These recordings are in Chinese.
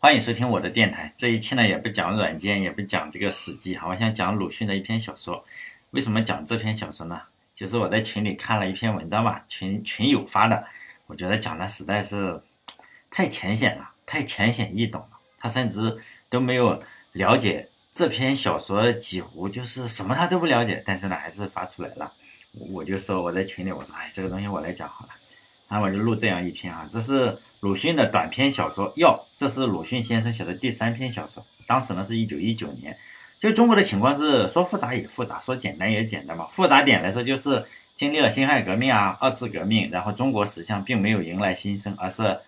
欢迎收听我的电台。这一期呢，也不讲软件，也不讲这个史记哈，我想讲鲁迅的一篇小说。为什么讲这篇小说呢？就是我在群里看了一篇文章吧，群群友发的，我觉得讲的实在是太浅显了，太浅显易懂了。他甚至都没有了解这篇小说，几乎就是什么他都不了解，但是呢，还是发出来了。我就说我在群里，我说哎，这个东西我来讲好了。然后我就录这样一篇啊，这是。鲁迅的短篇小说《药》，这是鲁迅先生写的第三篇小说。当时呢是一九一九年，就中国的情况是说复杂也复杂，说简单也简单嘛。复杂点来说，就是经历了辛亥革命啊、二次革命，然后中国史上并没有迎来新生，而是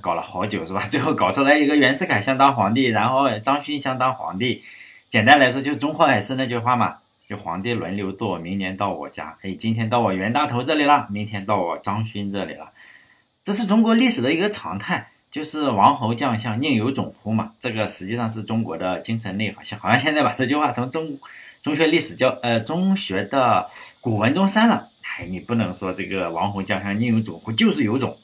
搞了好久，是吧？最后搞出来一个袁世凯想当皇帝，然后张勋想当皇帝。简单来说，就中华海是那句话嘛，就皇帝轮流坐，明年到我家，哎，今天到我袁大头这里了，明天到我张勋这里了。这是中国历史的一个常态，就是王侯将相宁有种乎嘛？这个实际上是中国的精神内核。像好像现在把这句话从中中学历史教呃中学的古文中删了。哎，你不能说这个王侯将相宁有种乎，就是有种。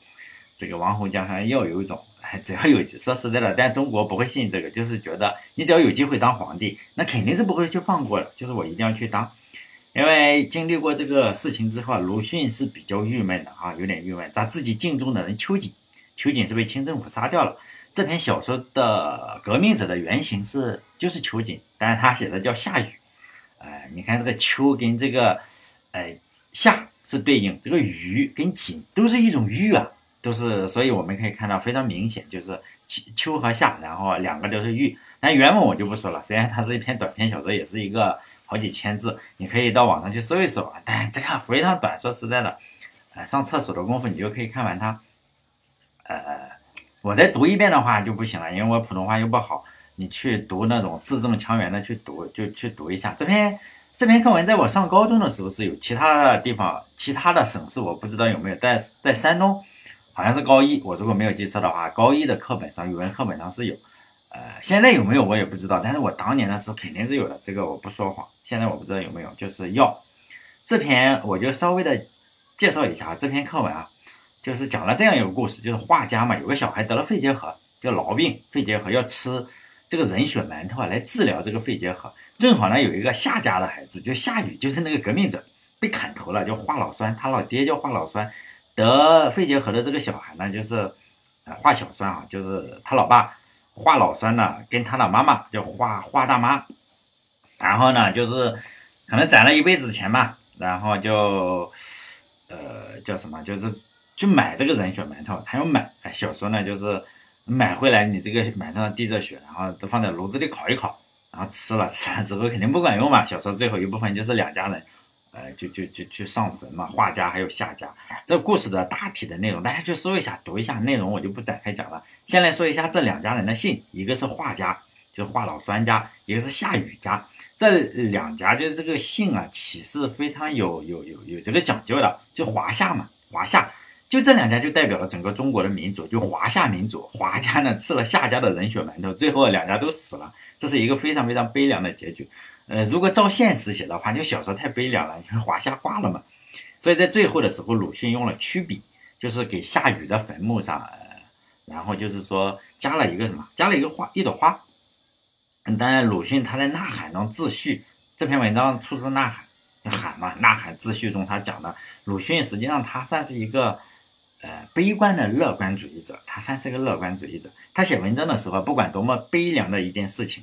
这个王侯将相要有种，只要有说实在的，但中国不会信这个，就是觉得你只要有机会当皇帝，那肯定是不会去放过的，就是我一定要去当。因为经历过这个事情之后，鲁迅是比较郁闷的啊，有点郁闷。他自己敬重的人秋瑾，秋瑾是被清政府杀掉了。这篇小说的革命者的原型是就是秋瑾，但是他写的叫夏禹。哎，你看这个秋跟这个哎夏是对应，这个禹跟瑾都是一种玉啊，都是，所以我们可以看到非常明显，就是秋和夏，然后两个都是玉。但原文我就不说了，虽然它是一篇短篇小说，也是一个。好几千字，你可以到网上去搜一搜啊。但这个非常短，说实在的，呃，上厕所的功夫你就可以看完它。呃，我再读一遍的话就不行了，因为我普通话又不好。你去读那种字正腔圆的去读，就去读一下这篇这篇课文。在我上高中的时候是有，其他的地方、其他的省市我不知道有没有。在在山东，好像是高一，我如果没有记错的话，高一的课本上，语文课本上是有。呃，现在有没有我也不知道，但是我当年的时候肯定是有的，这个我不说谎。现在我不知道有没有，就是要这篇，我就稍微的介绍一下这篇课文啊，就是讲了这样一个故事，就是画家嘛，有个小孩得了肺结核，叫痨病，肺结核要吃这个人血馒头啊来治疗这个肺结核。正好呢有一个夏家的孩子，就夏禹，就是那个革命者，被砍头了，叫华老栓，他老爹叫华老栓，得肺结核的这个小孩呢就是呃华小栓啊，就是他老爸华老栓呢跟他的妈妈叫华华大妈。然后呢，就是可能攒了一辈子钱嘛，然后就呃叫什么，就是去买这个人血馒头，他要买。小说呢，就是买回来，你这个馒头上滴着血，然后都放在炉子里烤一烤，然后吃了，吃了之后肯定不管用嘛。小说最后一部分就是两家人，呃，就就就去上坟嘛，画家还有夏家。这故事的大体的内容，大家去搜一下，读一下内容，我就不展开讲了。先来说一下这两家人的姓，一个是画家，就是画老栓家，一个是夏雨家。这两家就是这个姓啊，起是非常有有有有这个讲究的，就华夏嘛，华夏就这两家就代表了整个中国的民族，就华夏民族。华家呢吃了夏家的人血馒头，最后两家都死了，这是一个非常非常悲凉的结局。呃，如果照现实写的话，就小说太悲凉了，因为华夏挂了嘛。所以在最后的时候，鲁迅用了曲笔，就是给夏禹的坟墓上，呃然后就是说加了一个什么，加了一个花，一朵花。当然，鲁迅他在《呐喊》中自序，这篇文章出自《呐喊》，喊嘛，《呐喊》自序中他讲的，鲁迅实际上他算是一个呃悲观的乐观主义者，他算是一个乐观主义者。他写文章的时候，不管多么悲凉的一件事情，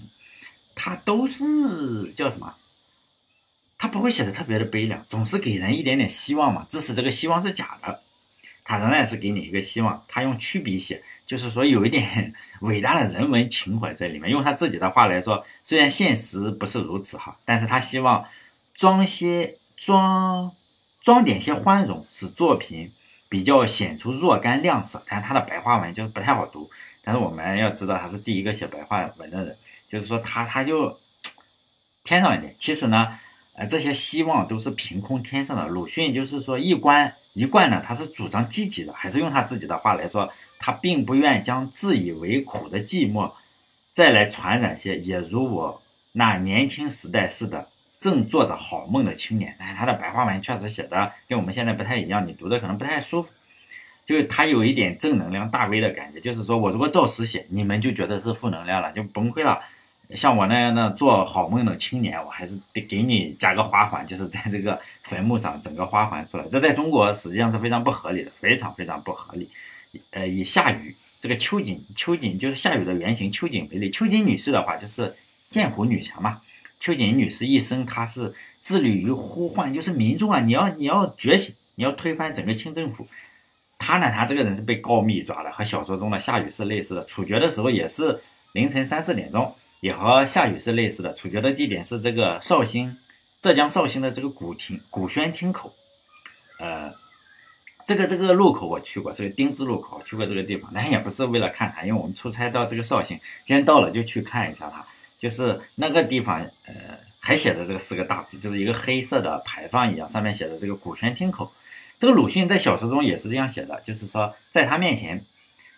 他都是叫什么？他不会写的特别的悲凉，总是给人一点点希望嘛。即使这个希望是假的，他仍然是给你一个希望。他用曲笔写。就是说有一点 伟大的人文情怀在里面。用他自己的话来说，虽然现实不是如此哈，但是他希望装些装装点些宽容，使作品比较显出若干亮色。但他的白话文就是不太好读。但是我们要知道，他是第一个写白话文的人，就是说他他就 偏上一点。其实呢，呃，这些希望都是凭空添上的。鲁迅就是说一贯一贯呢，他是主张积极的，还是用他自己的话来说。他并不愿将自以为苦的寂寞再来传染些，也如我那年轻时代似的，正做着好梦的青年。但是他的白话文确实写的跟我们现在不太一样，你读的可能不太舒服。就是他有一点正能量大 V 的感觉，就是说我如果照实写，你们就觉得是负能量了，就崩溃了。像我那样的做好梦的青年，我还是得给你加个花环，就是在这个坟墓上整个花环出来。这在中国实际上是非常不合理的，非常非常不合理。呃，以夏雨这个秋瑾，秋瑾就是夏雨的原型秋瑾为例，秋瑾女士的话就是剑湖女侠嘛。秋瑾女士一生她是致力于呼唤，就是民众啊，你要你要觉醒，你要推翻整个清政府。她呢，她这个人是被告密抓的，和小说中的夏雨是类似的。处决的时候也是凌晨三四点钟，也和夏雨是类似的。处决的地点是这个绍兴，浙江绍兴的这个古亭古轩亭口。呃，这个这个路口我去过，是个丁字路口，去过这个地方。但也不是为了看它，因为我们出差到这个绍兴，今天到了就去看一下它。就是那个地方，呃，还写着这个四个大字，就是一个黑色的牌坊一样，上面写着这个古轩厅口。这个鲁迅在小说中也是这样写的，就是说，在他面前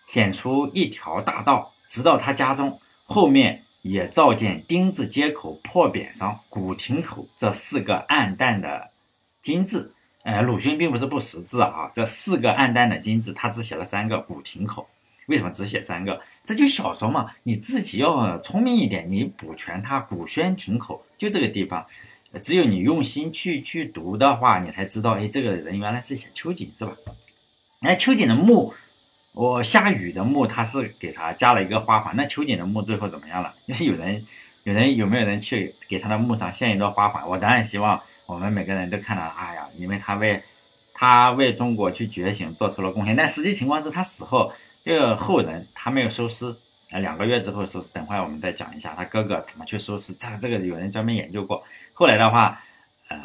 显出一条大道，直到他家中，后面也照见丁字街口破匾上“古亭口”这四个暗淡的金字。呃，鲁迅并不是不识字啊，这四个暗淡的金字，他只写了三个“古亭口”。为什么只写三个？这就小说嘛，你自己要聪明一点，你补全它“古轩亭口”就这个地方。只有你用心去去读的话，你才知道，哎，这个人原来是写秋瑾是吧？哎，秋瑾的墓，我下雨的墓，他是给他加了一个花环。那秋瑾的墓最后怎么样了？因 为有人，有人有没有人去给他的墓上献一朵花环？我当然希望我们每个人都看到，哎呀，因为他为他为中国去觉醒做出了贡献。但实际情况是他死后，这个后人他没有收尸，呃，两个月之后收。等会我们再讲一下他哥哥怎么去收尸。这个这个有人专门研究过。后来的话，呃，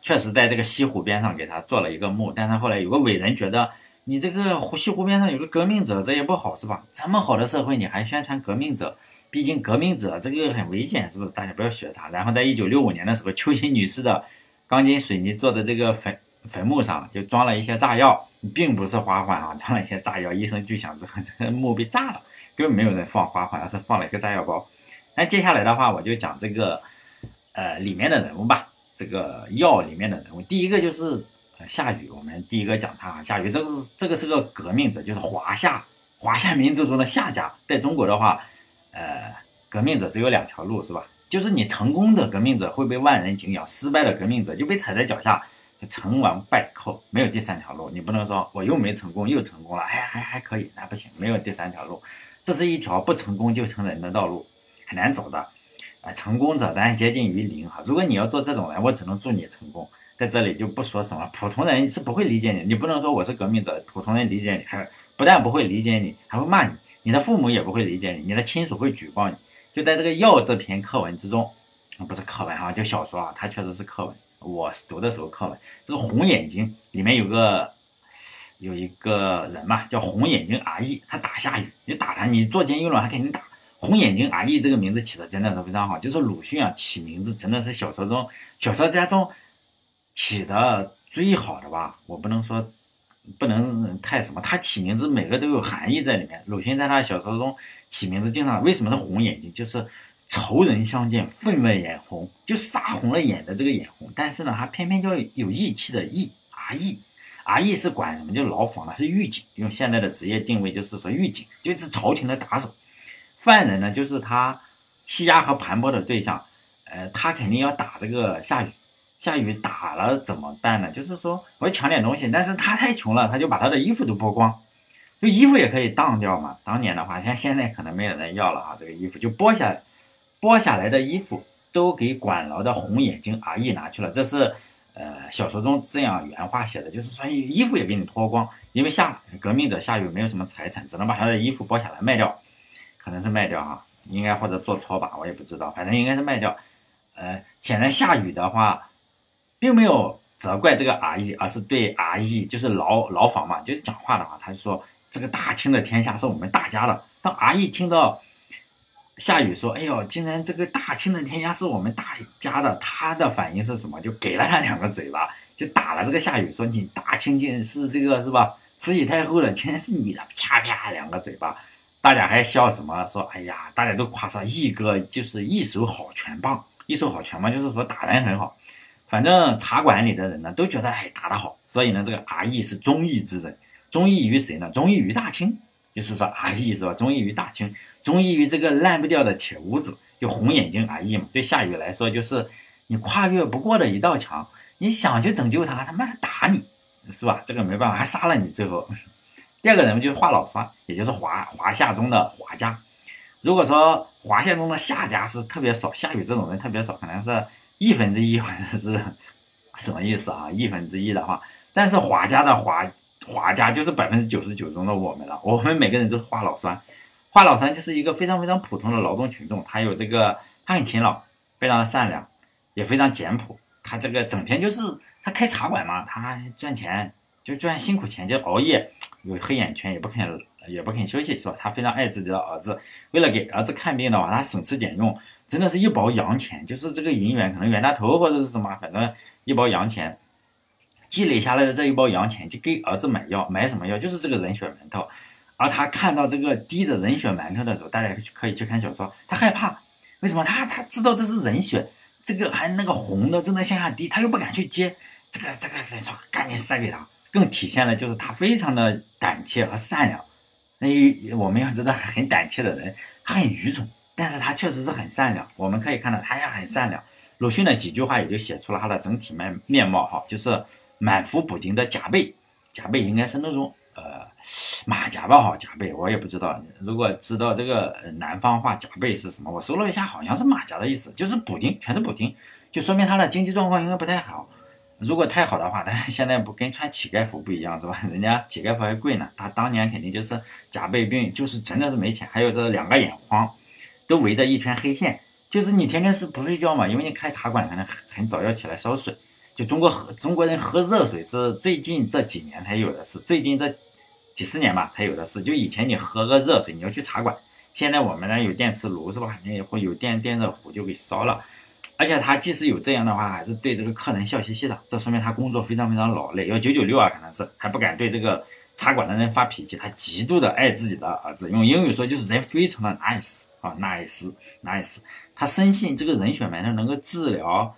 确实在这个西湖边上给他做了一个墓，但是后来有个伟人觉得，你这个湖西湖边上有个革命者，这也不好是吧？这么好的社会你还宣传革命者，毕竟革命者这个很危险，是不是？大家不要学他。然后在一九六五年的时候，秋瑾女士的钢筋水泥做的这个坟坟墓上就装了一些炸药，并不是花环啊，装了一些炸药，一声巨响之后，这 个墓被炸了，根本没有人放花环，而是放了一个炸药包。那接下来的话，我就讲这个。呃，里面的人物吧，这个药里面的人物，第一个就是夏雨，我们第一个讲他啊，夏雨，这个是这个是个革命者，就是华夏华夏民族中的夏家，在中国的话，呃，革命者只有两条路，是吧？就是你成功的革命者会被万人敬仰，失败的革命者就被踩在脚下，成王败寇，没有第三条路。你不能说我又没成功，又成功了，哎，还还可以，那不行，没有第三条路，这是一条不成功就成人的道路，很难走的。啊，成功者当然接近于零哈。如果你要做这种人，我只能祝你成功。在这里就不说什么，普通人是不会理解你。你不能说我是革命者，普通人理解你，还不但不会理解你，还会骂你。你的父母也不会理解你，你的亲属会举报你。就在这个《药》这篇课文之中，不是课文哈，就小说啊，它确实是课文。我读的时候课文，这个红眼睛里面有个有一个人嘛，叫红眼睛阿义，他打下雨，你打他，你作奸淫乱还肯定打。红眼睛阿义这个名字起的真的是非常好，就是鲁迅啊起名字真的是小说中小说家中起的最好的吧。我不能说不能太什么，他起名字每个都有含义在里面。鲁迅在他小说中起名字经常为什么是红眼睛？就是仇人相见分外眼红，就杀红了眼的这个眼红。但是呢，他偏偏叫有义气的义阿义，阿义是管什么？就牢房的，是狱警。用现在的职业定位就是说狱警，就是朝廷的打手。犯人呢，就是他欺压和盘剥的对象，呃，他肯定要打这个夏雨，夏雨打了怎么办呢？就是说我要抢点东西，但是他太穷了，他就把他的衣服都剥光，就衣服也可以当掉嘛。当年的话，像现在可能没有人要了啊，这个衣服就剥下，剥下来的衣服都给管牢的红眼睛阿义拿去了。这是呃小说中这样原话写的，就是说衣服也给你脱光，因为下革命者下雨没有什么财产，只能把他的衣服剥下来卖掉。可能是卖掉哈，应该或者做拖把，我也不知道，反正应该是卖掉。呃，显然下雨的话，并没有责怪这个阿义，而是对阿义就是牢牢房嘛，就是讲话的话，他就说这个大清的天下是我们大家的。当阿义听到夏雨说，哎呦，竟然这个大清的天下是我们大家的，他的反应是什么？就给了他两个嘴巴，就打了这个夏雨，说你大清竟是这个是吧？慈禧太后的，竟然是你的，啪啪两个嘴巴。大家还笑什么？说哎呀，大家都夸说义哥就是一手好拳棒，一手好拳棒就是说打人很好。反正茶馆里的人呢都觉得哎打得好，所以呢这个阿义是忠义之人。忠义于谁呢？忠义于大清，就是说阿义是吧？忠义于大清，忠义于这个烂不掉的铁屋子，就红眼睛阿义嘛。对夏禹来说，就是你跨越不过的一道墙，你想去拯救他，他妈的打你，是吧？这个没办法，还杀了你。最后，第二个人就是华老栓，也就是华华夏中的华家。如果说华夏中的夏家是特别少，夏禹这种人特别少，可能是亿分之一或者是 什么意思啊？亿分之一的话，但是华家的华。华家就是百分之九十九中的我们了，我们每个人都是华老栓。华老栓就是一个非常非常普通的劳动群众，他有这个，他很勤劳，非常的善良，也非常简朴。他这个整天就是他开茶馆嘛，他赚钱就赚辛苦钱，就熬夜，有黑眼圈，也不肯也不肯休息，是吧？他非常爱自己的儿子，为了给儿子看病的话，他省吃俭用，真的是一包洋钱，就是这个银元，可能袁大头或者是什么，反正一包洋钱。积累下来的这一包洋钱，就给儿子买药，买什么药？就是这个人血馒头。而他看到这个滴着人血馒头的时候，大家可以去看小说，他害怕，为什么？他他知道这是人血，这个还那个红的正在向下滴，他又不敢去接，这个这个人说赶紧塞给他，更体现了就是他非常的胆怯和善良。那我们要知道，很胆怯的人，他很愚蠢，但是他确实是很善良。我们可以看到，他也很善良。鲁迅的几句话也就写出了他的整体面面貌哈，就是。满腹补丁的甲背，甲背应该是那种呃马甲吧哈，甲背我也不知道。如果知道这个南方话甲背是什么，我搜了一下，好像是马甲的意思，就是补丁，全是补丁，就说明他的经济状况应该不太好。如果太好的话，他现在不跟穿乞丐服不一样是吧？人家乞丐服还贵呢，他当年肯定就是甲背病，就是真的是没钱。还有这两个眼眶都围着一圈黑线，就是你天天是不睡觉嘛，因为你开茶馆可能很早要起来烧水。就中国喝中国人喝热水是最近这几年才有的事，最近这几十年吧才有的事。就以前你喝个热水，你要去茶馆，现在我们呢有电磁炉是吧？肯定也会有电电热壶就给烧了。而且他即使有这样的话，还是对这个客人笑嘻嘻的，这说明他工作非常非常劳累，要九九六啊，可能是还不敢对这个茶馆的人发脾气。他极度的爱自己的儿子，用英语说就是人非常的 nice 啊，nice nice。他深信这个人血馒头能够治疗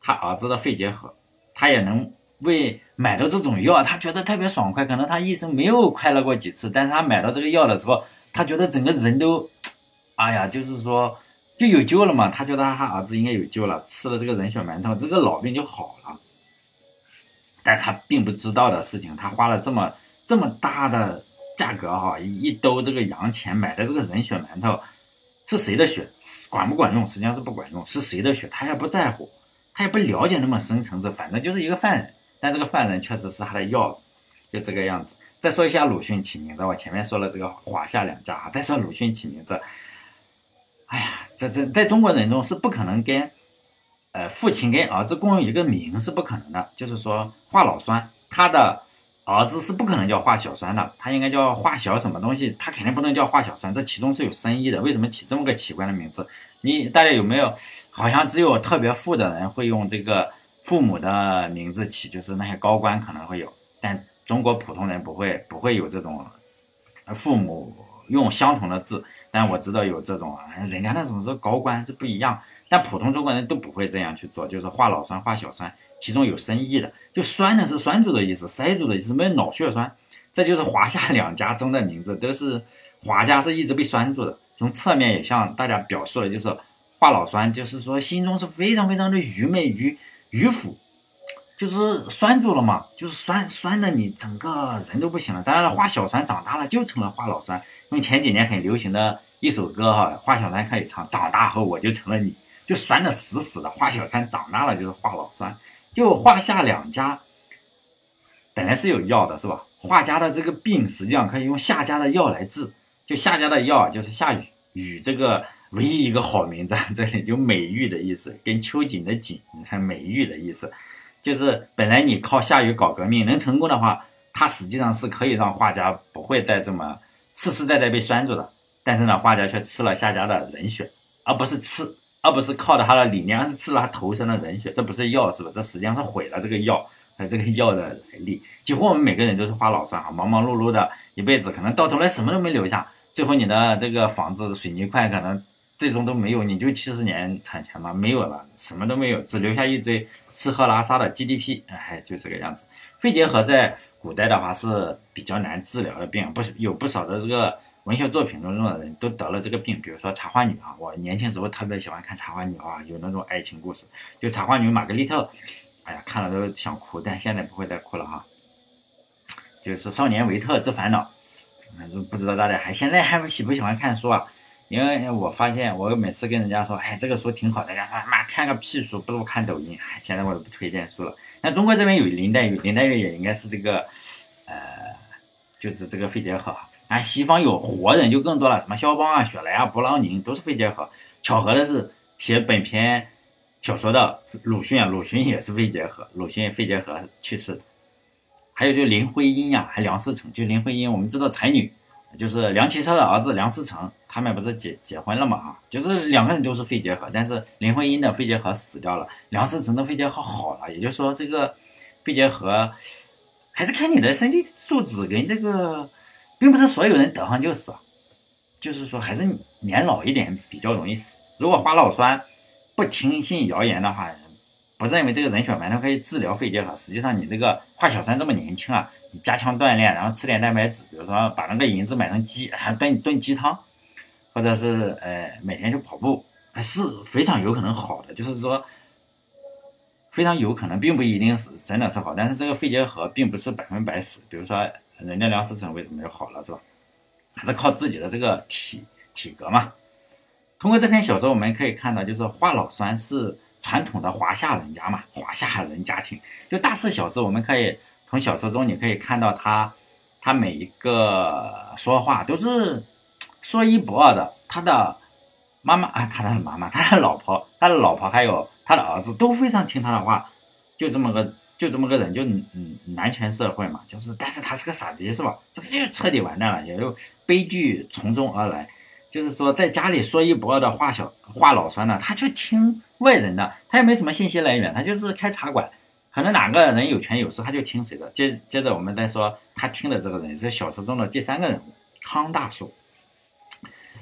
他儿子的肺结核。他也能为买到这种药，他觉得特别爽快。可能他一生没有快乐过几次，但是他买到这个药的时候，他觉得整个人都，哎呀，就是说就有救了嘛。他觉得他儿子应该有救了，吃了这个人血馒头，这个老病就好了。但他并不知道的事情，他花了这么这么大的价格哈，一兜这个洋钱买的这个人血馒头，是谁的血？管不管用？实际上是不管用。是谁的血？他也不在乎。他也不了解那么深层次，反正就是一个犯人，但这个犯人确实是他的药，就这个样子。再说一下鲁迅起名字，我前面说了这个华夏两家啊，再说鲁迅起名字，哎呀，这这在中国人中是不可能跟，呃，父亲跟儿子共用一个名是不可能的。就是说华老栓，他的儿子是不可能叫华小栓的，他应该叫华小什么东西，他肯定不能叫华小栓，这其中是有深意的。为什么起这么个奇怪的名字？你大家有没有？好像只有特别富的人会用这个父母的名字起，就是那些高官可能会有，但中国普通人不会，不会有这种父母用相同的字。但我知道有这种，人家那种是高官是不一样，但普通中国人都不会这样去做，就是画老栓、画小栓，其中有深意的。就栓呢是栓住的意思，塞住的意思，没有脑血栓。这就是华夏两家中的名字，都是华家是一直被栓住的。从侧面也向大家表述了，就是。华老栓就是说，心中是非常非常的愚昧、愚愚腐，就是拴住了嘛，就是拴拴的你整个人都不行了。当然了，华小栓长大了就成了华老栓，用前几年很流行的一首歌哈，华小栓可以唱，长大后我就成了你，就拴的死死的。华小栓长大了就是华老栓，就画下两家本来是有药的，是吧？画家的这个病实际上可以用夏家的药来治，就夏家的药就是下雨雨这个。唯一一个好名字，这里就美玉的意思，跟秋瑾的瑾，你看美玉的意思，就是本来你靠夏禹搞革命能成功的话，他实际上是可以让画家不会再这么世世代代被拴住的。但是呢，画家却吃了夏家的人血，而不是吃，而不是靠着他的理念，而是吃了他头上的人血。这不是药，是吧？这实际上是毁了这个药和这个药的来历。几乎我们每个人都是花老算哈，忙忙碌碌的一辈子，可能到头来什么都没留下，最后你的这个房子水泥块可能。最终都没有，你就七十年产权吗，没有了，什么都没有，只留下一堆吃喝拉撒的 GDP，哎，就这个样子。肺结核在古代的话是比较难治疗的病，不是有不少的这个文学作品中的人都得了这个病，比如说茶花女啊，我年轻时候特别喜欢看茶花女啊，有那种爱情故事，就茶花女玛格丽特，哎呀，看了都想哭，但现在不会再哭了哈。就是少年维特之烦恼，嗯，不知道大家还现在还喜不喜欢看书啊？因为我发现，我每次跟人家说，哎，这个书挺好，的，人家说，妈看个屁书，不如看抖音。哎，现在我都不推荐书了。那中国这边有林黛玉，林黛玉也应该是这个，呃，就是这个肺结核。啊，西方有活人就更多了，什么肖邦啊、雪莱啊、勃朗宁都是肺结核。巧合的是，写本篇小说的鲁迅啊，鲁迅也是肺结核，鲁迅肺结核去世。还有就林徽因呀，还梁思成，就林徽因，我们知道才女。就是梁启超的儿子梁思成，他们不是结结婚了嘛？啊，就是两个人都是肺结核，但是林徽因的肺结核死掉了，梁思成的肺结核好了。也就是说，这个肺结核还是看你的身体素质跟这个，并不是所有人得上就死，就是说还是年老一点比较容易死。如果花老酸不听信谣言的话，不认为这个人血馒头可以治疗肺结核，实际上你这个华小川这么年轻啊。你加强锻炼，然后吃点蛋白质，比如说把那个银子买成鸡，还炖炖鸡汤，或者是呃每天去跑步还，是非常有可能好的。就是说，非常有可能，并不一定是真的是好，但是这个肺结核并不是百分百死。比如说，人家梁思成为什么就好了，是吧？还是靠自己的这个体体格嘛。通过这篇小说，我们可以看到，就是华老栓是传统的华夏人家嘛，华夏人家庭，就大事小事，我们可以。从小说中你可以看到他，他每一个说话都是说一不二的。他的妈妈啊，他的妈妈，他的老婆，他的老婆还有他的儿子都非常听他的话。就这么个，就这么个人，就嗯男权社会嘛，就是，但是他是个傻逼，是吧？这个就彻底完蛋了，也就悲剧从中而来。就是说，在家里说一不二的话小话老酸呢，他就听外人的，他也没什么信息来源，他就是开茶馆。可能哪个人有权有势，他就听谁的。接接着我们再说，他听的这个人是小说中的第三个人物康大叔。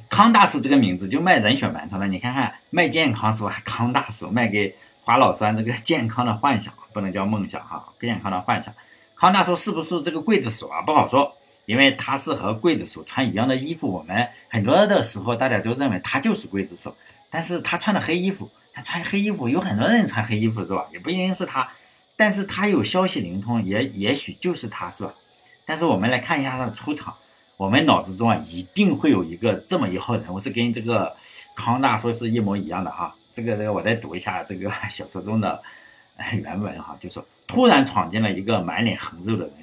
康大叔这个名字就卖人血馒头了。你看看卖健康是吧康大叔，卖给华老栓这个健康的幻想，不能叫梦想哈，健康的幻想。康大叔是不是这个刽子手啊？不好说，因为他是和刽子手穿一样的衣服。我们很多的时候大家都认为他就是刽子手，但是他穿的黑衣服，他穿黑衣服有很多人穿黑衣服是吧？也不一定是他。但是他有消息灵通，也也许就是他是吧？但是我们来看一下他的出场，我们脑子中啊一定会有一个这么一号人物，是跟这个康大叔是一模一样的哈。这个这个我再读一下这个小说中的原文哈，就说突然闯进了一个满脸横肉的人，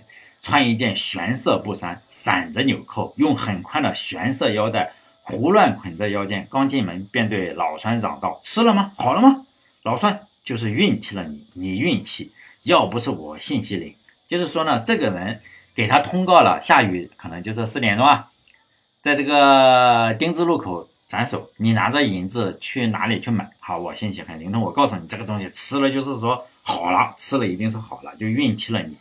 穿一件玄色布衫，散着纽扣，用很宽的玄色腰带胡乱捆在腰间。刚进门便对老栓嚷道：“吃了吗？好了吗？”老栓就是运气了，你你运气。要不是我信息灵，就是说呢，这个人给他通告了下雨，可能就是四点钟啊，在这个丁字路口斩首。你拿着银子去哪里去买？好，我信息很灵通，我告诉你，这个东西吃了就是说好了，吃了一定是好了，就运气了你。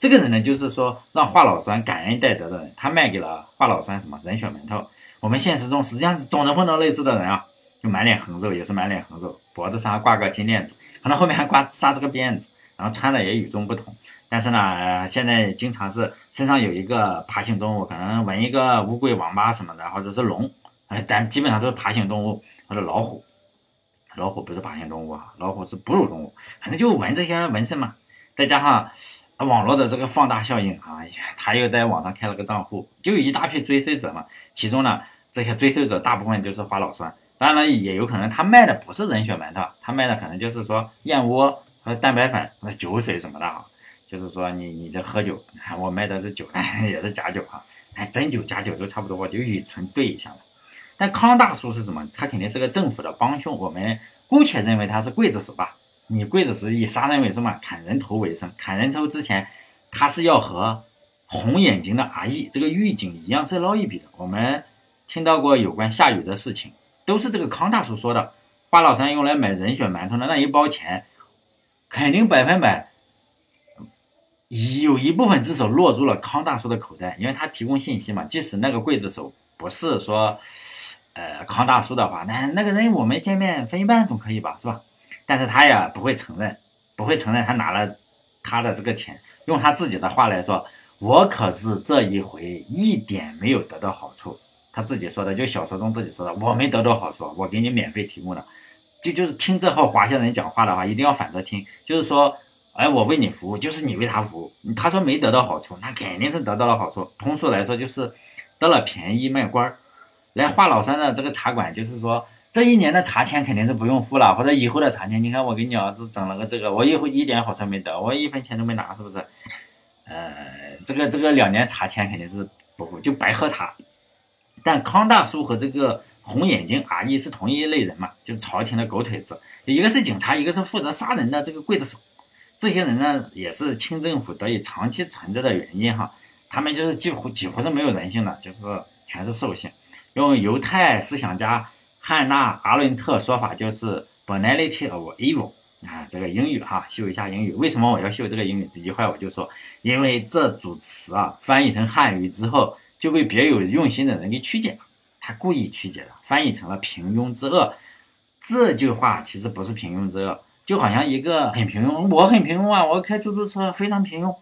这个人呢，就是说让华老栓感恩戴德的人，他卖给了华老栓什么人血馒头。我们现实中实际上是总能碰到类似的人啊，就满脸横肉，也是满脸横肉，脖子上挂个金链子，可能后面还挂扎着个辫子。然后穿的也与众不同，但是呢，现在经常是身上有一个爬行动物，可能纹一个乌龟、王八什么的，或者是龙，哎，但基本上都是爬行动物或者老虎。老虎不是爬行动物啊，老虎是哺乳动物，反正就纹这些纹身嘛。再加上网络的这个放大效应啊，他又在网上开了个账户，就有一大批追随者嘛。其中呢，这些追随者大部分就是花老栓，当然了，也有可能他卖的不是人血馒头，他卖的可能就是说燕窝。和蛋白粉、酒水什么的啊，就是说你你这喝酒，我卖的是酒，也是假酒哈，哎，真酒假酒都差不多，我就以纯兑一下了。但康大叔是什么？他肯定是个政府的帮凶，我们姑且认为他是刽子手吧。你刽子手以杀人为生嘛，砍人头为生。砍人头之前，他是要和红眼睛的阿义这个狱警一样是捞一笔的。我们听到过有关夏雨的事情，都是这个康大叔说的。花老三用来买人血馒头的那一包钱。肯定百分百有一部分之手落入了康大叔的口袋，因为他提供信息嘛。即使那个刽子手不是说，呃，康大叔的话，那那个人我们见面分一半总可以吧，是吧？但是他也不会承认，不会承认他拿了他的这个钱用他自己的话来说，我可是这一回一点没有得到好处。他自己说的，就小说中自己说的，我没得到好处，我给你免费提供的。就就是听这号华夏人讲话的话，一定要反着听，就是说，哎，我为你服务，就是你为他服务。他说没得到好处，那肯定是得到了好处。通俗来说，就是得了便宜卖官儿。来华老山的这个茶馆，就是说这一年的茶钱肯定是不用付了，或者以后的茶钱，你看我给你儿子整了个这个，我以后一点好处没得，我一分钱都没拿，是不是？呃，这个这个两年茶钱肯定是不付，就白喝茶。但康大叔和这个红眼睛阿姨是同一类人嘛，就是朝廷的狗腿子，一个是警察，一个是负责杀人的这个刽子手。这些人呢，也是清政府得以长期存在的原因哈。他们就是几乎几乎是没有人性的，就是全是兽性。用犹太思想家汉娜阿伦特说法，就是 banality of evil 啊。这个英语哈，秀一下英语。为什么我要秀这个英语？一句话我就说，因为这组词啊，翻译成汉语之后。就被别有用心的人给曲解了，他故意曲解的，翻译成了平庸之恶。这句话其实不是平庸之恶，就好像一个很平庸，我很平庸啊，我开出租车非常平庸，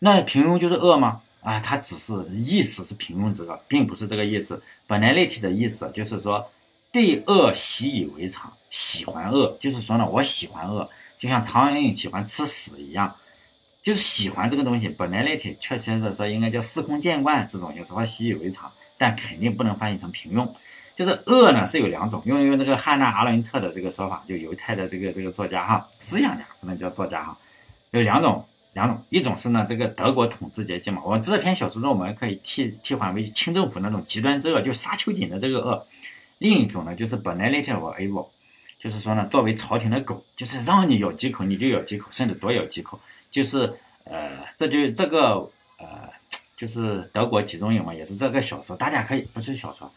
那平庸就是恶吗？啊，他只是意思是平庸之恶，并不是这个意思。本来立体的意思就是说对恶习以为常，喜欢恶，就是说呢，我喜欢恶，就像苍蝇喜欢吃屎一样。就是喜欢这个东西，本来那体确切的说应该叫司空见惯，这种有时候习以为常，但肯定不能翻译成平庸。就是恶呢是有两种，用用这个汉娜阿伦特的这个说法，就犹太的这个这个作家哈，思想家不能叫作家哈，有两种两种，一种是呢这个德国统治阶级嘛，我这篇小说中我们可以替替换为清政府那种极端之恶，就杀秋瑾的这个恶。另一种呢就是本来那体或 evil，就是说呢作为朝廷的狗，就是让你咬几口你就咬几口，甚至多咬几口。就是呃，这就这个呃，就是德国集中营嘛，也是这个小说，大家可以不是小说，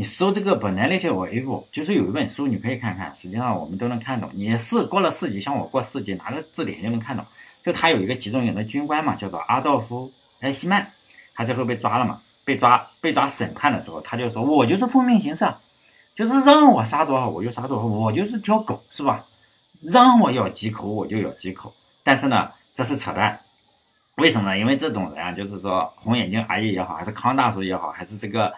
你搜这个本来那些我 F，就是有一本书，你可以看看，实际上我们都能看懂。你是过了四级，像我过四级，拿着字典就能看懂。就他有一个集中营的军官嘛，叫做阿道夫埃希曼，他最后被抓了嘛，被抓被抓审判的时候，他就说我就是奉命行事，就是让我杀多少我就杀多少，我就是条狗是吧？让我咬几口我就咬几口，但是呢。这是扯淡，为什么呢？因为这种人啊，就是说红眼睛阿姨也好，还是康大叔也好，还是这个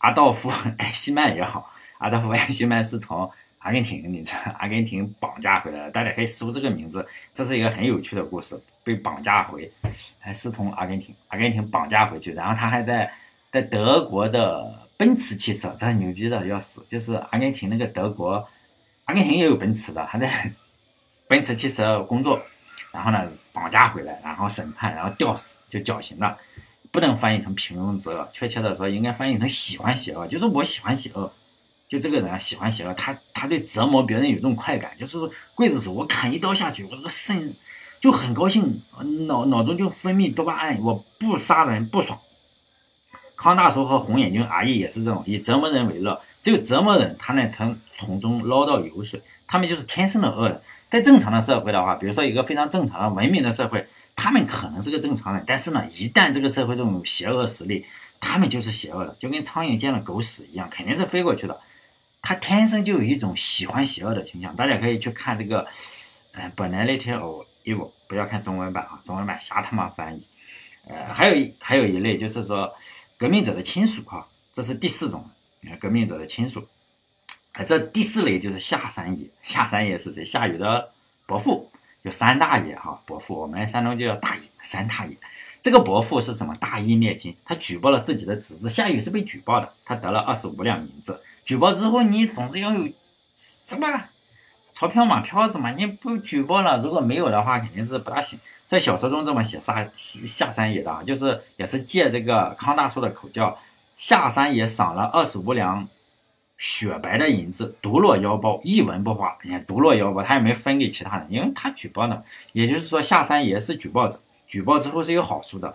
阿道夫 埃希曼也好，阿道夫 埃希曼是从阿根廷，你知道，阿根廷绑架回来的，大家可以搜这个名字，这是一个很有趣的故事。被绑架回，还是从阿根廷，阿根廷绑架回去，然后他还在在德国的奔驰汽车，这牛逼的要死，就是阿根廷那个德国，阿根廷也有奔驰的，还在奔驰汽车工作。然后呢，绑架回来，然后审判，然后吊死，就绞刑了。不能翻译成平庸之恶，确切的说，应该翻译成喜欢邪恶。就是我喜欢邪恶，就这个人喜欢邪恶，他他对折磨别人有这种快感。就是刽子手，我砍一刀下去，我这个肾就很高兴，脑脑中就分泌多巴胺，我不杀人不爽。康大叔和红眼睛阿姨也是这种，以折磨人为乐，只有折磨人，他能从从中捞到油水。他们就是天生的恶人。在正常的社会的话，比如说一个非常正常的文明的社会，他们可能是个正常人，但是呢，一旦这个社会中有邪恶势力，他们就是邪恶的，就跟苍蝇见了狗屎一样，肯定是飞过去的。他天生就有一种喜欢邪恶的倾向。大家可以去看这个，嗯，本来那天哦，有不要看中文版啊，中文版瞎他妈翻译。呃，还有一还有一类就是说革命者的亲属哈，这是第四种，革命者的亲属。这第四类就是夏三爷，夏三爷是谁？夏雨的伯父，就三大爷哈。伯父，我们山东就叫大爷，三大爷。这个伯父是什么？大义灭亲，他举报了自己的侄子。夏禹是被举报的，他得了二十五两银子。举报之后，你总是要有什么钞票嘛，票子嘛。你不举报了，如果没有的话，肯定是不大行。在小说中这么写夏夏三爷的啊，就是也是借这个康大叔的口叫，夏三爷赏了二十五两。雪白的银子独落腰包，一文不花。你看，独落腰包，他也没分给其他人，因为他举报呢。也就是说，夏三爷是举报者，举报之后是有好处的。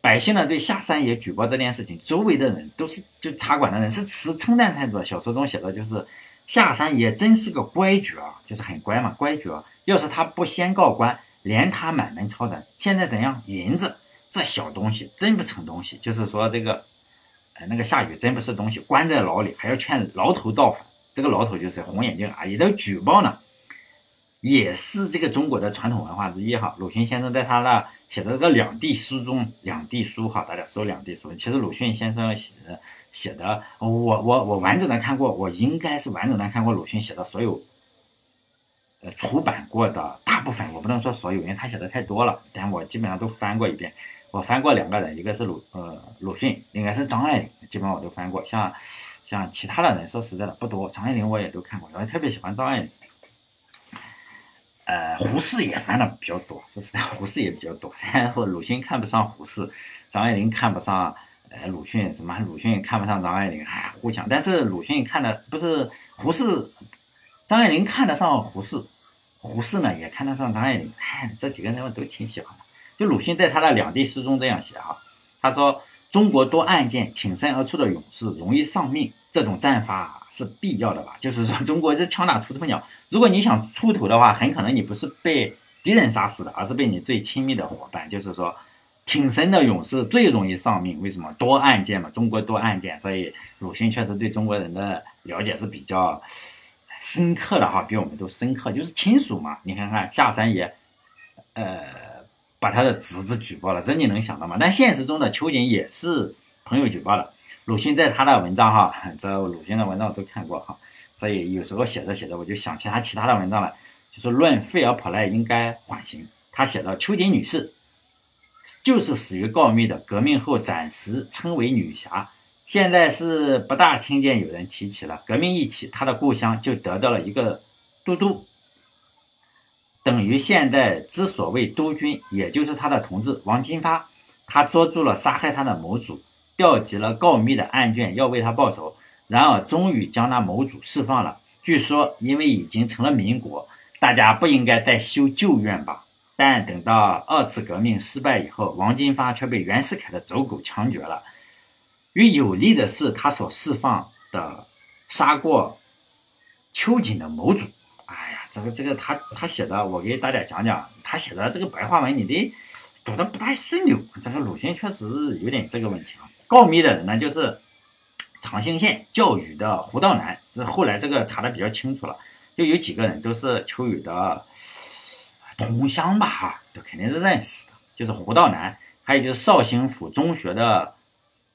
百姓呢，对夏三爷举报这件事情，周围的人都是就茶馆的人是持称赞态度。小说中写的就是夏三爷真是个乖角，就是很乖嘛，乖角。要是他不先告官，连他满门抄斩。现在怎样？银子这小东西真不成东西，就是说这个。哎，那个夏雨真不是东西，关在牢里还要劝牢头造反。这个牢头就是红眼睛阿姨的举报呢，也是这个中国的传统文化之一哈。鲁迅先生在他那《写的这个《两地书》中，《两地书》哈，大家说《两地书》，其实鲁迅先生写写的，我我我完整的看过，我应该是完整的看过鲁迅写的所有，呃，出版过的大部分，我不能说所有，因为他写的太多了，但我基本上都翻过一遍。我翻过两个人，一个是鲁呃鲁迅，应该是张爱玲，基本上我都翻过。像像其他的人，说实在的不多。张爱玲我也都看过，我特别喜欢张爱玲。呃，胡适也翻的比较多，说实在，胡适也比较多。然后鲁迅看不上胡适，张爱玲看不上呃鲁迅，什么鲁迅看不上张爱玲，哎，互相。但是鲁迅看的不是胡适，张爱玲看得上胡适，胡适呢也看得上张爱玲，哎，这几个人我都挺喜欢的。就鲁迅在他的两地诗中这样写哈，他说：“中国多案件，挺身而出的勇士容易丧命，这种战法是必要的吧？就是说，中国是枪打出头鸟，如果你想出头的话，很可能你不是被敌人杀死的，而是被你最亲密的伙伴。就是说，挺身的勇士最容易丧命，为什么？多案件嘛，中国多案件，所以鲁迅确实对中国人的了解是比较深刻的哈，比我们都深刻。就是亲属嘛，你看看夏三爷，呃。”把他的侄子举报了，这你能想到吗？但现实中的秋瑾也是朋友举报的。鲁迅在他的文章哈，这鲁迅的文章我都看过哈，所以有时候写着写着我就想起他其他的文章了，就是论费尔普赖应该缓刑。他写的秋瑾女士就是死于告密的，革命后暂时称为女侠，现在是不大听见有人提起了。革命一起，他的故乡就得到了一个都督。等于现在之所谓督军，也就是他的同志王金发，他捉住了杀害他的某主，调集了告密的案卷，要为他报仇。然而，终于将那某主释放了。据说，因为已经成了民国，大家不应该再修旧怨吧。但等到二次革命失败以后，王金发却被袁世凯的走狗枪决了。与有利的是，他所释放的杀过秋瑾的某主。这个这个他他写的，我给大家讲讲，他写的这个白话文，你得读的不太顺溜。这个鲁迅确实有点这个问题啊。告密的人呢，就是长兴县教育的胡道南，是后来这个查的比较清楚了，就有几个人都是秋雨的同乡吧，哈，都肯定是认识的，就是胡道南，还有就是绍兴府中学的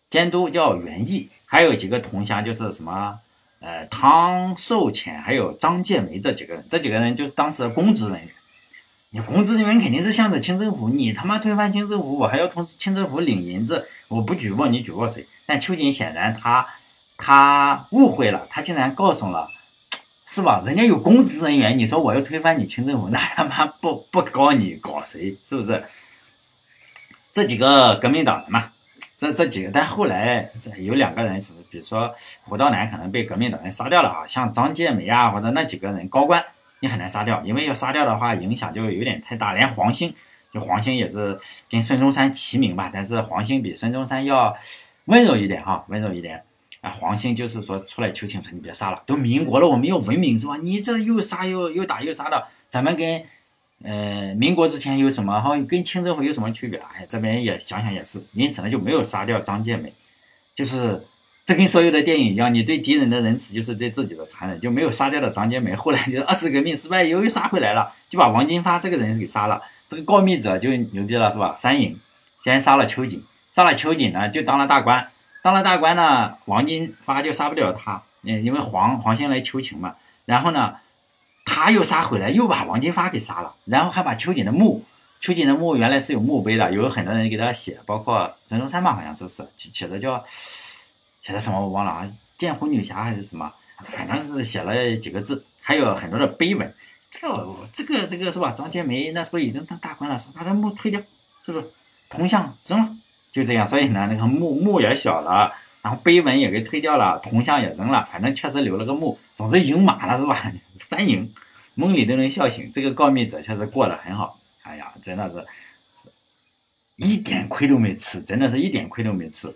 监督叫袁毅，还有几个同乡就是什么。呃，汤寿潜还有张建梅这几个人，这几个人就是当时的公职人员。你公职人员肯定是向着清政府，你他妈推翻清政府，我还要从清政府领银子，我不举报你举报谁？但秋瑾显然他他误会了，他竟然告诉了，是吧？人家有公职人员，你说我要推翻你清政府，那他妈不不搞你搞谁？是不是？这几个革命党人嘛。这这几个，但后来这有两个人，是比如说胡道南可能被革命党人杀掉了啊，像张建梅啊或者那几个人高官，你很难杀掉，因为要杀掉的话影响就有点太大。连黄兴，就黄兴也是跟孙中山齐名吧，但是黄兴比孙中山要温柔一点哈，温柔一点啊。黄兴就是说出来求情说你别杀了，都民国了，我们要文明是吧？你这又杀又又打又杀的，咱们跟。呃，民国之前有什么好像？跟清政府有什么区别？哎，这边也想想也是，因此呢就没有杀掉张建梅，就是这跟所有的电影一样，你对敌人的仁慈就是对自己的残忍，就没有杀掉的张建梅。后来就是二次革命失败又又杀回来了，就把王金发这个人给杀了。这个告密者就牛逼了是吧？三营先杀了秋瑾，杀了秋瑾呢就当了大官，当了大官呢王金发就杀不了他，嗯，因为黄黄兴来求情嘛，然后呢。他又杀回来，又把王金发给杀了，然后还把秋瑾的墓，秋瑾的墓原来是有墓碑的，有很多人给他写，包括孙中山吧，好像是是写的叫写的什么我忘了啊，剑湖女侠还是什么，反正是写了几个字，还有很多的碑文。这个这个这个是吧？张建梅那时候已经当大官了，说把这墓推掉，是不是？铜像扔了，就这样。所以呢，那个墓墓也小了，然后碑文也给推掉了，铜像也扔了，反正确实留了个墓，总之赢满了，是吧？三营，梦里都能笑醒。这个告密者确实过得很好。哎呀，真的是，一点亏都没吃，真的是一点亏都没吃。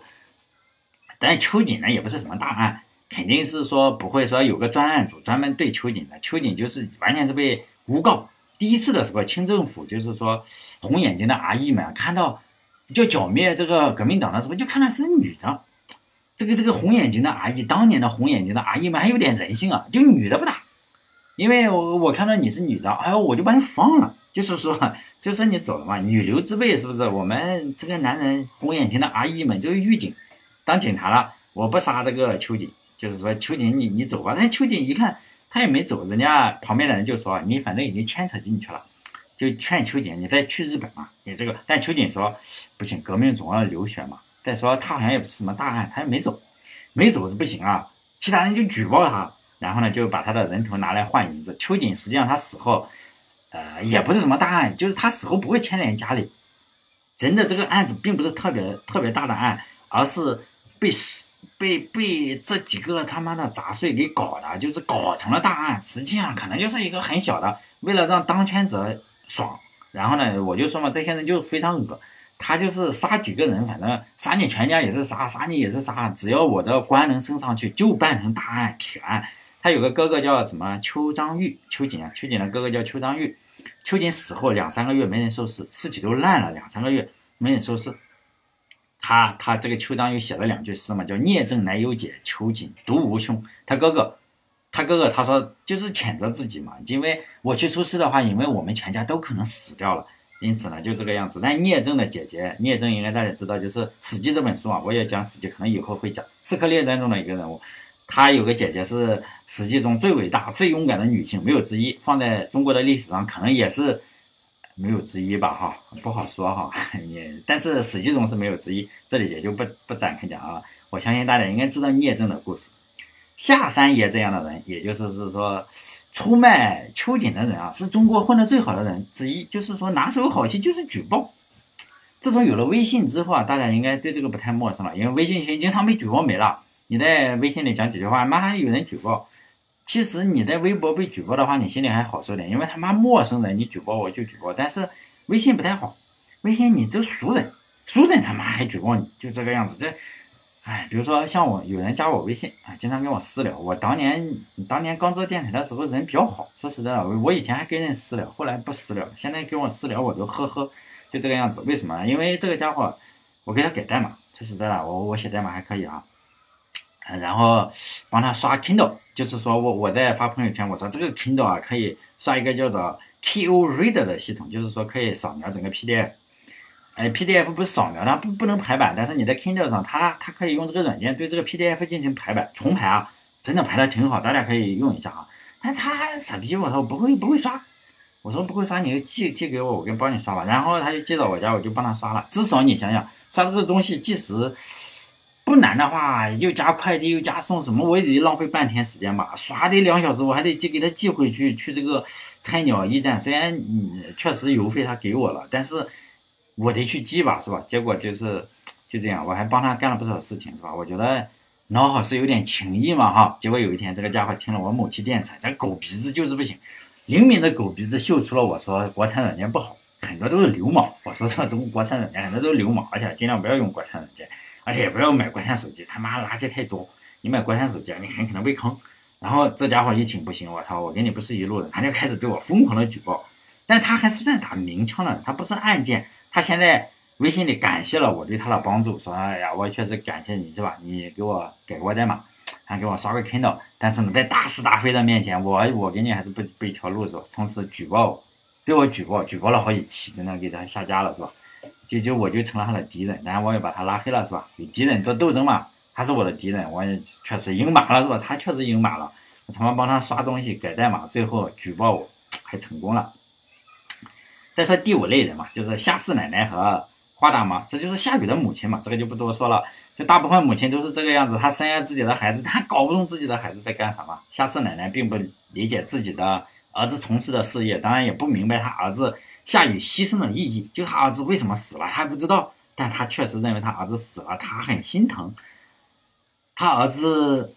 但秋瑾呢，也不是什么大案，肯定是说不会说有个专案组专门对秋瑾的。秋瑾就是完全是被诬告。第一次的时候，清政府就是说红眼睛的阿姨们看到就剿灭这个革命党的时候，就看到是女的。这个这个红眼睛的阿姨，当年的红眼睛的阿姨们还有点人性啊，就女的不打。因为我我看到你是女的，哎呦，我就把你放了。就是说，就说你走了嘛，女流之辈是不是？我们这个男人红眼睛的阿姨们就是狱警，当警察了，我不杀这个秋瑾，就是说秋瑾你你走吧。但秋瑾一看他也没走，人家旁边的人就说你反正已经牵扯进去了，就劝秋瑾你再去日本嘛，你这个。但秋瑾说不行，革命总要流血嘛。再说他好像也不是什么大案，他也没走，没走是不行啊。其他人就举报他，然后呢就把他的人头拿来换银子。秋瑾实际上他死后。呃，也不是什么大案，就是他死后不会牵连家里。真的这个案子并不是特别特别大的案，而是被被被这几个他妈的杂碎给搞的，就是搞成了大案。实际上可能就是一个很小的，为了让当权者爽。然后呢，我就说嘛，这些人就是非常恶，他就是杀几个人，反正杀你全家也是杀，杀你也是杀，只要我的官能升上去，就办成大案铁案。他有个哥哥叫什么邱章玉，邱瑾啊，邱瑾的哥哥叫邱章玉。秋瑾死后两三个月没人收尸，尸体都烂了，两三个月没人收尸。他他这个邱章又写了两句诗嘛，叫“孽政乃有解，秋瑾独无凶”。他哥哥，他哥哥他说就是谴责自己嘛，因为我去收尸的话，因为我们全家都可能死掉了，因此呢就这个样子。但聂政的姐姐，聂政应该大家知道，就是《史记》这本书啊，我也讲《史记》，可能以后会讲《刺客列传》中的一个人物。她有个姐姐是史记中最伟大、最勇敢的女性，没有之一。放在中国的历史上，可能也是没有之一吧，哈，不好说哈。也，但是史记中是没有之一，这里也就不不展开讲啊。我相信大家应该知道聂政的故事。夏三爷这样的人，也就是是说出卖秋瑾的人啊，是中国混得最好的人之一。就是说拿手好戏就是举报。自从有了微信之后啊，大家应该对这个不太陌生了，因为微信群经常被举报没了。你在微信里讲几句话，妈还有人举报。其实你在微博被举报的话，你心里还好受点，因为他妈陌生人你举报我就举报。但是微信不太好，微信你这熟人，熟人他妈还举报你，就这个样子。这，哎，比如说像我有人加我微信啊，经常跟我私聊。我当年当年刚做电台的时候人比较好，说实在的，我以前还跟人私聊，后来不私聊，现在跟我私聊我就呵呵，就这个样子。为什么？因为这个家伙，我给他改代码，说实在的，我我写代码还可以啊。然后帮他刷 Kindle，就是说我我在发朋友圈，我说这个 Kindle 啊可以刷一个叫做 Ko Reader 的系统，就是说可以扫描整个 PDF。哎，PDF 不是扫描，它不不能排版，但是你在 Kindle 上，它它可以用这个软件对这个 PDF 进行排版重排啊，真的排的挺好，大家可以用一下啊。但他傻逼，我说不会不会刷，我说不会刷，你就寄寄给我，我给帮你刷吧。然后他就寄到我家，我就帮他刷了。至少你想想，刷这个东西，即使不难的话，又加快递又加送什么，我也得浪费半天时间吧，刷得两小时，我还得寄给他寄回去，去这个菜鸟驿站。虽然你确实邮费他给我了，但是我得去寄吧，是吧？结果就是就这样，我还帮他干了不少事情，是吧？我觉得老好是有点情义嘛，哈。结果有一天，这个家伙听了我某期电台，这狗鼻子就是不行，灵敏的狗鼻子嗅出了我说国产软件不好，很多都是流氓。我说这中国产软件很多都是流氓，而且尽量不要用国产软件。而且也不要买国产手机，他妈垃圾太多。你买国产手机，你很可能被坑。然后这家伙一听不行，我操，我跟你不是一路人，他就开始对我疯狂的举报。但他还是算打明枪的，他不是案件。他现在微信里感谢了我对他的帮助，说哎呀，我确实感谢你，是吧？你给我改过代码，还给我刷个 Kindle。但是呢，在大是大非的面前，我我给你还是不不一条路，是吧？同时举报，对我举报，举报了好几期，真的给他下架了，是吧？就就我就成了他的敌人，然后我也把他拉黑了，是吧？与敌人做斗争嘛，他是我的敌人，我也确实赢马了，是吧？他确实赢马了，我他妈帮他刷东西改代码，最后举报我还成功了。再说第五类人嘛，就是夏四奶奶和花大妈，这就是夏雨的母亲嘛，这个就不多说了。就大部分母亲都是这个样子，她生下自己的孩子，她搞不懂自己的孩子在干什么。夏四奶奶并不理解自己的儿子从事的事业，当然也不明白他儿子。夏雨牺牲的意义，就他儿子为什么死了，他还不知道，但他确实认为他儿子死了，他很心疼。他儿子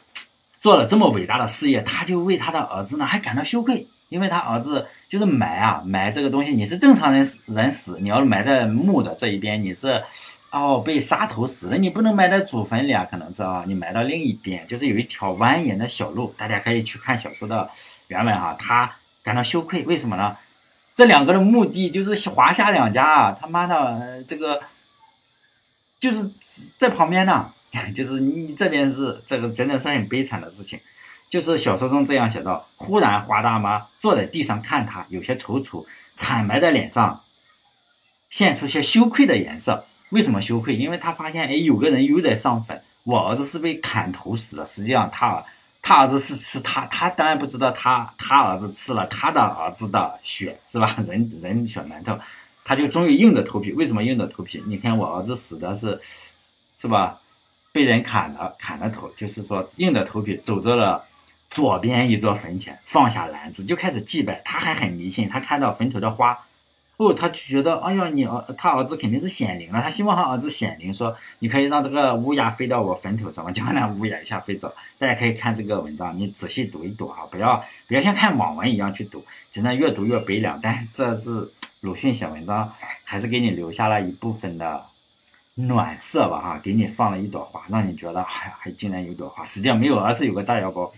做了这么伟大的事业，他就为他的儿子呢还感到羞愧，因为他儿子就是埋啊埋这个东西，你是正常人人死，你要埋在墓的这一边，你是哦被杀头死的，你不能埋在祖坟里啊，可能是啊，你埋到另一边，就是有一条蜿蜒的小路，大家可以去看小说的原文哈，他感到羞愧，为什么呢？这两个的目的就是华夏两家啊，他妈的这个就是在旁边呢，就是你这边是这个真的是很悲惨的事情，就是小说中这样写道：忽然华大妈坐在地上看他，有些踌躇，惨白的脸上现出些羞愧的颜色。为什么羞愧？因为他发现，哎，有个人又在上坟，我儿子是被砍头死的。实际上，他他儿子是吃他，他当然不知道他他儿子吃了他的儿子的血，是吧？人人血馒头，他就终于硬着头皮。为什么硬着头皮？你看我儿子死的是，是吧？被人砍了砍了头，就是说硬着头皮走到了左边一座坟前，放下篮子就开始祭拜。他还很迷信，他看到坟头的花。不，他就觉得，哎呀，你儿他儿子肯定是显灵了，他希望他儿子显灵，说你可以让这个乌鸦飞到我坟头上，我将那乌鸦一下飞走。大家可以看这个文章，你仔细读一读啊，不要不要像看网文一样去读，真的越读越悲凉。但这是鲁迅写文章，还是给你留下了一部分的暖色吧，哈，给你放了一朵花，让你觉得，哎呀，还竟然有朵花，实际上没有，而是有个炸药包。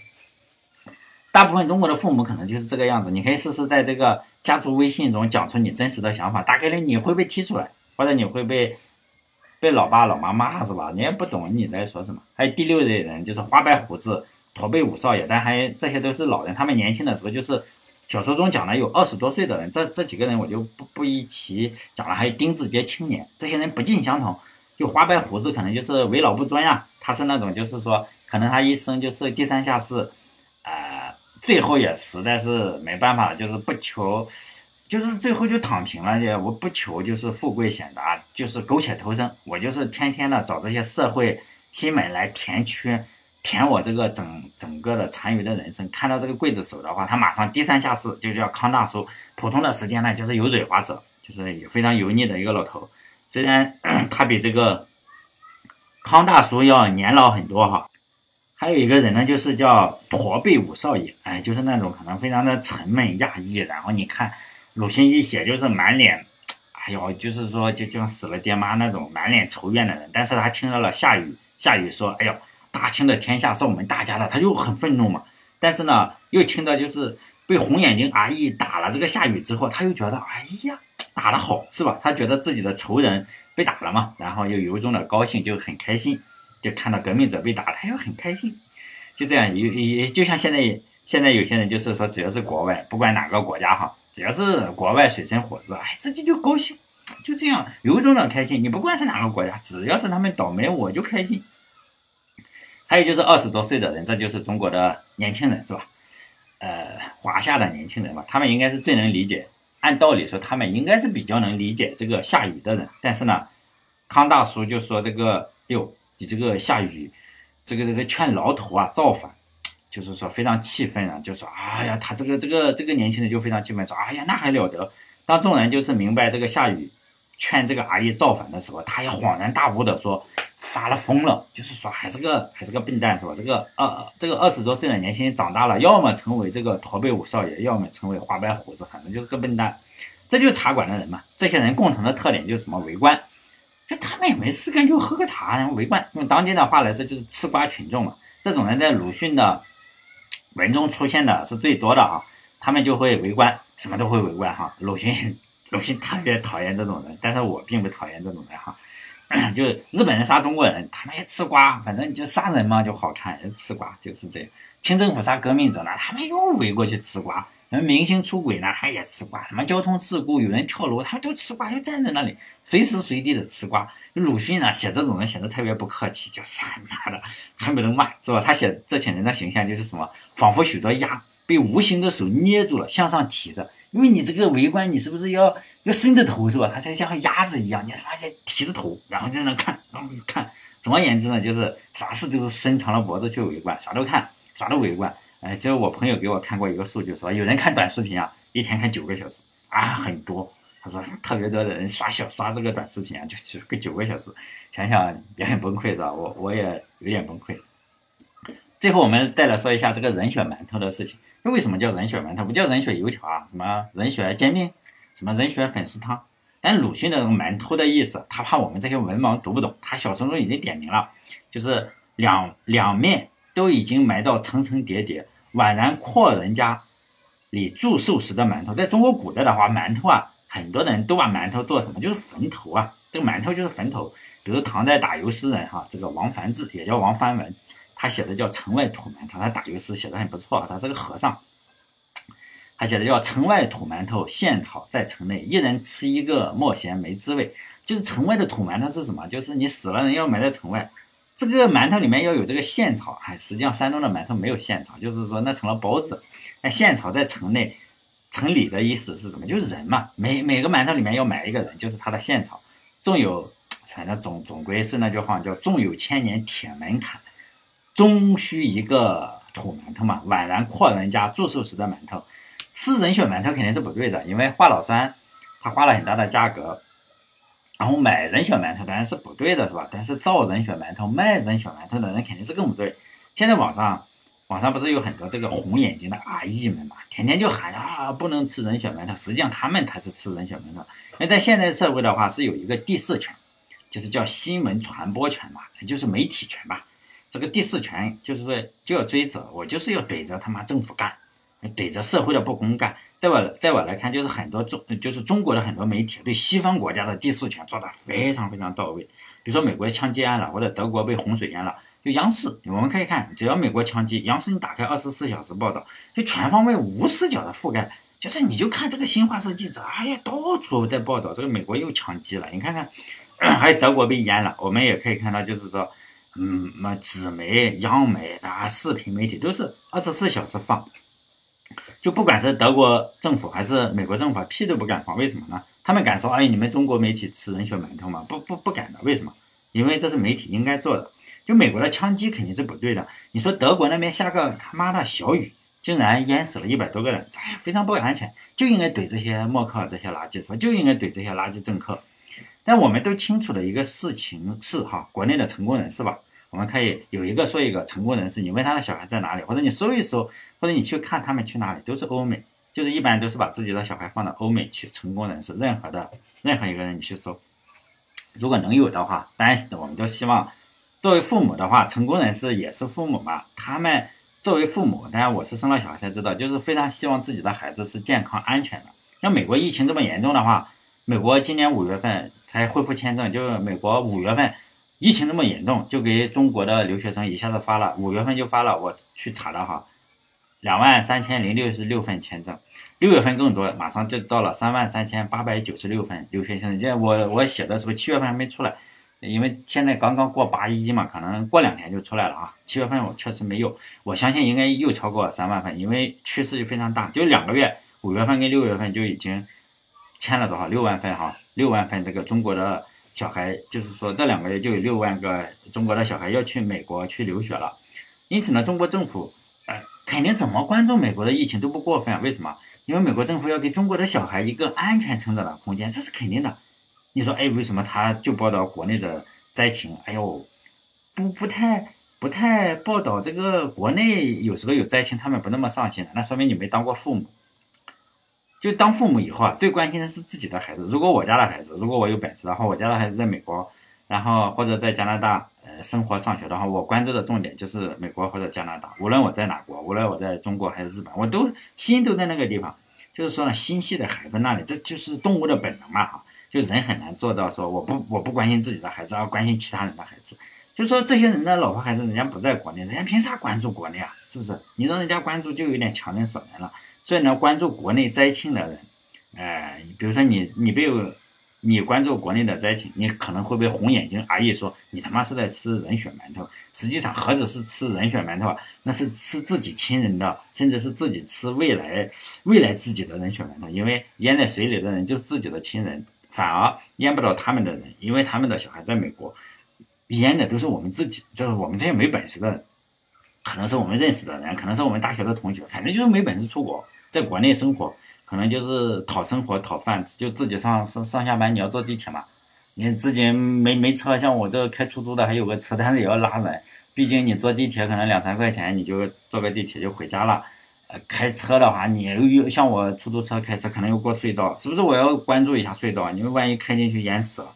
大部分中国的父母可能就是这个样子，你可以试试在这个。家族微信中讲出你真实的想法，大概率你会被踢出来，或者你会被被老爸老妈骂，是吧？你也不懂你在说什么。还有第六类人，就是花白胡子、驼背五少爷，但还这些都是老人，他们年轻的时候就是小说中讲的有二十多岁的人，这这几个人我就不不一起讲了。还有丁字街青年，这些人不尽相同，就花白胡子可能就是为老不尊呀，他是那种就是说，可能他一生就是低三下四，呃。最后也实在是没办法，就是不求，就是最后就躺平了。也我不求就是富贵显达，就是苟且偷生。我就是天天的找这些社会新闻来填缺，填我这个整整个的残余的人生。看到这个刽子手的话，他马上低三下四，就叫康大叔。普通的时间呢，就是油嘴滑舌，就是也非常油腻的一个老头。虽然他比这个康大叔要年老很多哈。还有一个人呢，就是叫驼背五少爷，哎，就是那种可能非常的沉闷压抑，然后你看鲁迅一写就是满脸，哎呦，就是说就像死了爹妈那种满脸愁怨的人。但是他听到了夏雨，夏雨说，哎呦，大清的天下是我们大家的，他就很愤怒嘛。但是呢，又听到就是被红眼睛阿姨打了这个夏雨之后，他又觉得，哎呀，打得好，是吧？他觉得自己的仇人被打了嘛，然后又由衷的高兴，就很开心。就看到革命者被打，他又很开心，就这样，有有就像现在现在有些人就是说，只要是国外，不管哪个国家哈，只要是国外水深火热，哎，自己就高兴，就这样由衷的开心。你不管是哪个国家，只要是他们倒霉，我就开心。还有就是二十多岁的人，这就是中国的年轻人，是吧？呃，华夏的年轻人嘛，他们应该是最能理解。按道理说，他们应该是比较能理解这个下雨的人。但是呢，康大叔就说这个，哟。你这个下雨，这个这个劝牢头啊造反，就是说非常气愤啊，就说哎呀，他这个这个这个年轻人就非常气愤，说哎呀那还了得！当众人就是明白这个下雨劝这个阿姨造反的时候，他也恍然大悟的说发了疯了，就是说还是个还是个笨蛋是吧？这个二这个二十多岁的年轻人长大了，要么成为这个驼背五少爷，要么成为花白胡子，反正就是个笨蛋。这就是茶馆的人嘛，这些人共同的特点就是什么围观。就他们也没事干，就喝个茶，然后围观。用当今的话来说，就是吃瓜群众嘛。这种人在鲁迅的文中出现的是最多的啊。他们就会围观，什么都会围观哈。鲁迅，鲁迅特别讨厌这种人，但是我并不讨厌这种人哈。就日本人杀中国人，他们也吃瓜，反正就杀人嘛就好看，吃瓜就是这样。清政府杀革命者呢，他们又围过去吃瓜。那明星出轨呢，他也吃瓜；什么交通事故，有人跳楼，他都吃瓜，就站在那里，随时随地的吃瓜。鲁迅呢，写这种人写的特别不客气，叫什么的，恨不得骂，是吧？他写这群人的形象就是什么，仿佛许多鸭被无形的手捏住了，向上提着。因为你这个围观，你是不是要要伸着头，是吧？他才像鸭子一样，你他妈就提着头，然后在那看，然后看。总而言之呢，就是啥事都是伸长了脖子去围观，啥都看，啥都围观。哎，这我朋友给我看过一个数据，说有人看短视频啊，一天看九个小时啊，很多。他说特别多的人刷小刷这个短视频啊，就就个九个小时，想想也很崩溃，是吧？我我也有点崩溃。最后我们再来说一下这个人血馒头的事情。那为什么叫人血馒头？不叫人血油条啊？什么人血煎饼？什么人血粉丝汤？但鲁迅的馒头的意思，他怕我们这些文盲读不懂，他小说中已经点明了，就是两两面。都已经埋到层层叠叠，宛然阔人家里祝寿时的馒头。在中国古代的话，馒头啊，很多人都把馒头做什么？就是坟头啊，这个馒头就是坟头。比如唐代打油诗人哈，这个王梵志也叫王梵文，他写的叫城外土馒头，他打油诗写的很不错，他是个和尚。他写的叫“城外土馒头，现炒在城内，一人吃一个，莫嫌没滋味”。就是城外的土馒头是什么？就是你死了人要埋在城外，这个馒头里面要有这个现炒。哎，实际上山东的馒头没有现炒，就是说那成了包子。那现炒在城内、城里的意思是什么？就是人嘛，每每个馒头里面要埋一个人，就是他的现炒。纵有，反正总总归是那句话，叫“纵有千年铁门槛，终须一个土馒头嘛”。宛然阔人家祝寿时的馒头，吃人血馒头肯定是不对的，因为华老酸他花了很大的价格。然后买人血馒头当然是不对的，是吧？但是造人血馒头、卖人血馒头的人肯定是更不对。现在网上，网上不是有很多这个红眼睛的阿姨们嘛，天天就喊啊不能吃人血馒头，实际上他们才是吃人血馒头。那在现代社会的话，是有一个第四权，就是叫新闻传播权嘛，这就是媒体权嘛。这个第四权就是说就要追责，我就是要怼着他妈政府干，怼着社会的不公干。在我在我来看，就是很多中就是中国的很多媒体对西方国家的第四权做的非常非常到位。比如说美国枪击案了，或者德国被洪水淹了，就央视我们可以看，只要美国枪击，央视你打开二十四小时报道，就全方位无死角的覆盖。就是你就看这个新华社记者，哎呀，到处在报道这个美国又枪击了。你看看，还有德国被淹了，我们也可以看到，就是说，嗯，什么纸媒、央媒啊，视频媒体都是二十四小时放。就不管是德国政府还是美国政府，屁都不敢放。为什么呢？他们敢说：“哎，你们中国媒体吃人血馒头吗？”不不不敢的。为什么？因为这是媒体应该做的。就美国的枪击肯定是不对的。你说德国那边下个他妈的小雨，竟然淹死了一百多个人，哎，非常不安全，就应该怼这些默克尔这些垃圾，说就应该怼这些垃圾政客。但我们都清楚的一个事情是哈，国内的成功人士吧，我们可以有一个说一个成功人士，你问他的小孩在哪里，或者你搜一搜。或者你去看他们去哪里，都是欧美，就是一般都是把自己的小孩放到欧美去。成功人士，任何的任何一个人你去搜，如果能有的话，当然我们都希望。作为父母的话，成功人士也是父母嘛。他们作为父母，当然我是生了小孩才知道，就是非常希望自己的孩子是健康安全的。像美国疫情这么严重的话，美国今年五月份才恢复签证，就是美国五月份疫情这么严重，就给中国的留学生一下子发了，五月份就发了，我去查了哈。两万三千零六十六份签证，六月份更多，马上就到了三万三千八百九十六份留学签证。这我我写的时候七月份还没出来，因为现在刚刚过八一嘛，可能过两天就出来了啊。七月份我确实没有，我相信应该又超过三万份，因为趋势就非常大，就两个月，五月份跟六月份就已经签了多少六万份哈，六万份这个中国的小孩，就是说这两个月就有六万个中国的小孩要去美国去留学了，因此呢，中国政府。肯定怎么关注美国的疫情都不过分，为什么？因为美国政府要给中国的小孩一个安全成长的空间，这是肯定的。你说，哎，为什么他就报道国内的灾情？哎呦，不不太不太报道这个国内有时候有灾情，他们不那么上心那说明你没当过父母。就当父母以后啊，最关心的是自己的孩子。如果我家的孩子，如果我有本事的话，我家的孩子在美国，然后或者在加拿大。生活上学的话，我关注的重点就是美国或者加拿大。无论我在哪国，无论我在中国还是日本，我都心都在那个地方。就是说呢，心系的孩子那里，这就是动物的本能嘛哈。就人很难做到说我不我不关心自己的孩子，而关心其他人的孩子。就说这些人的老婆孩子，人家不在国内，人家凭啥关注国内啊？是不是？你让人家关注就有点强人所难了。所以呢，关注国内灾情的人，哎，比如说你你被。你关注国内的灾情，你可能会被红眼睛阿姨说你他妈是在吃人血馒头。实际上何止是吃人血馒头啊，那是吃自己亲人的，甚至是自己吃未来未来自己的人血馒头。因为淹在水里的人就是自己的亲人，反而淹不到他们的人，因为他们的小孩在美国，淹的都是我们自己，就是我们这些没本事的人，可能是我们认识的人，可能是我们大学的同学，反正就是没本事出国，在国内生活。可能就是讨生活、讨饭吃，就自己上上上下班，你要坐地铁嘛？你自己没没车，像我这个开出租的还有个车，但是也要拉人。毕竟你坐地铁可能两三块钱，你就坐个地铁就回家了。呃，开车的话，你又像我出租车开车，可能又过隧道，是不是？我要关注一下隧道，你们万一开进去淹死了。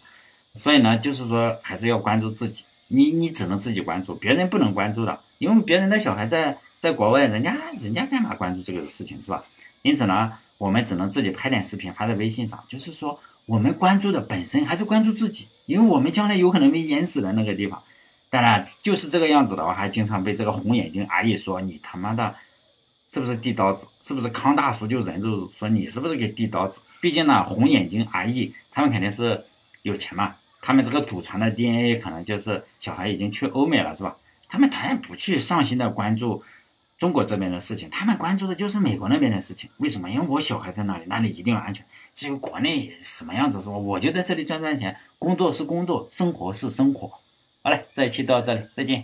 所以呢，就是说还是要关注自己。你你只能自己关注，别人不能关注的，因为别人的小孩在在国外，人家人家干嘛关注这个事情是吧？因此呢。我们只能自己拍点视频发在微信上，就是说我们关注的本身还是关注自己，因为我们将来有可能被淹死的那个地方。当然，就是这个样子的话，还经常被这个红眼睛阿姨说你他妈的是不是递刀子？是不是康大叔就忍住说你是不是给递刀子？毕竟呢，红眼睛阿姨他们肯定是有钱嘛，他们这个祖传的 DNA 可能就是小孩已经去欧美了，是吧？他们当然不去上心的关注中国这边的事情，他们关注的就是美国那边的事情。为什么？因为我小孩在那里，那里一定要安全。至于国内什么样子，是吧？我就在这里赚赚钱，工作是工作，生活是生活。好嘞，这一期到这里，再见。